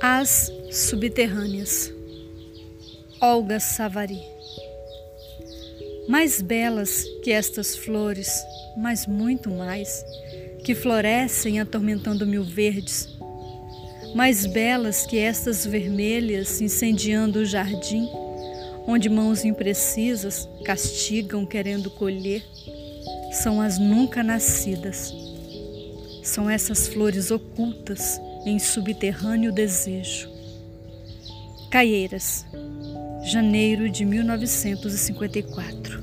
As Subterrâneas. Olga Savari. Mais belas que estas flores, mas muito mais, que florescem atormentando mil verdes, mais belas que estas vermelhas incendiando o jardim, onde mãos imprecisas castigam querendo colher, são as nunca nascidas. São essas flores ocultas em subterrâneo desejo. Caieiras, janeiro de 1954.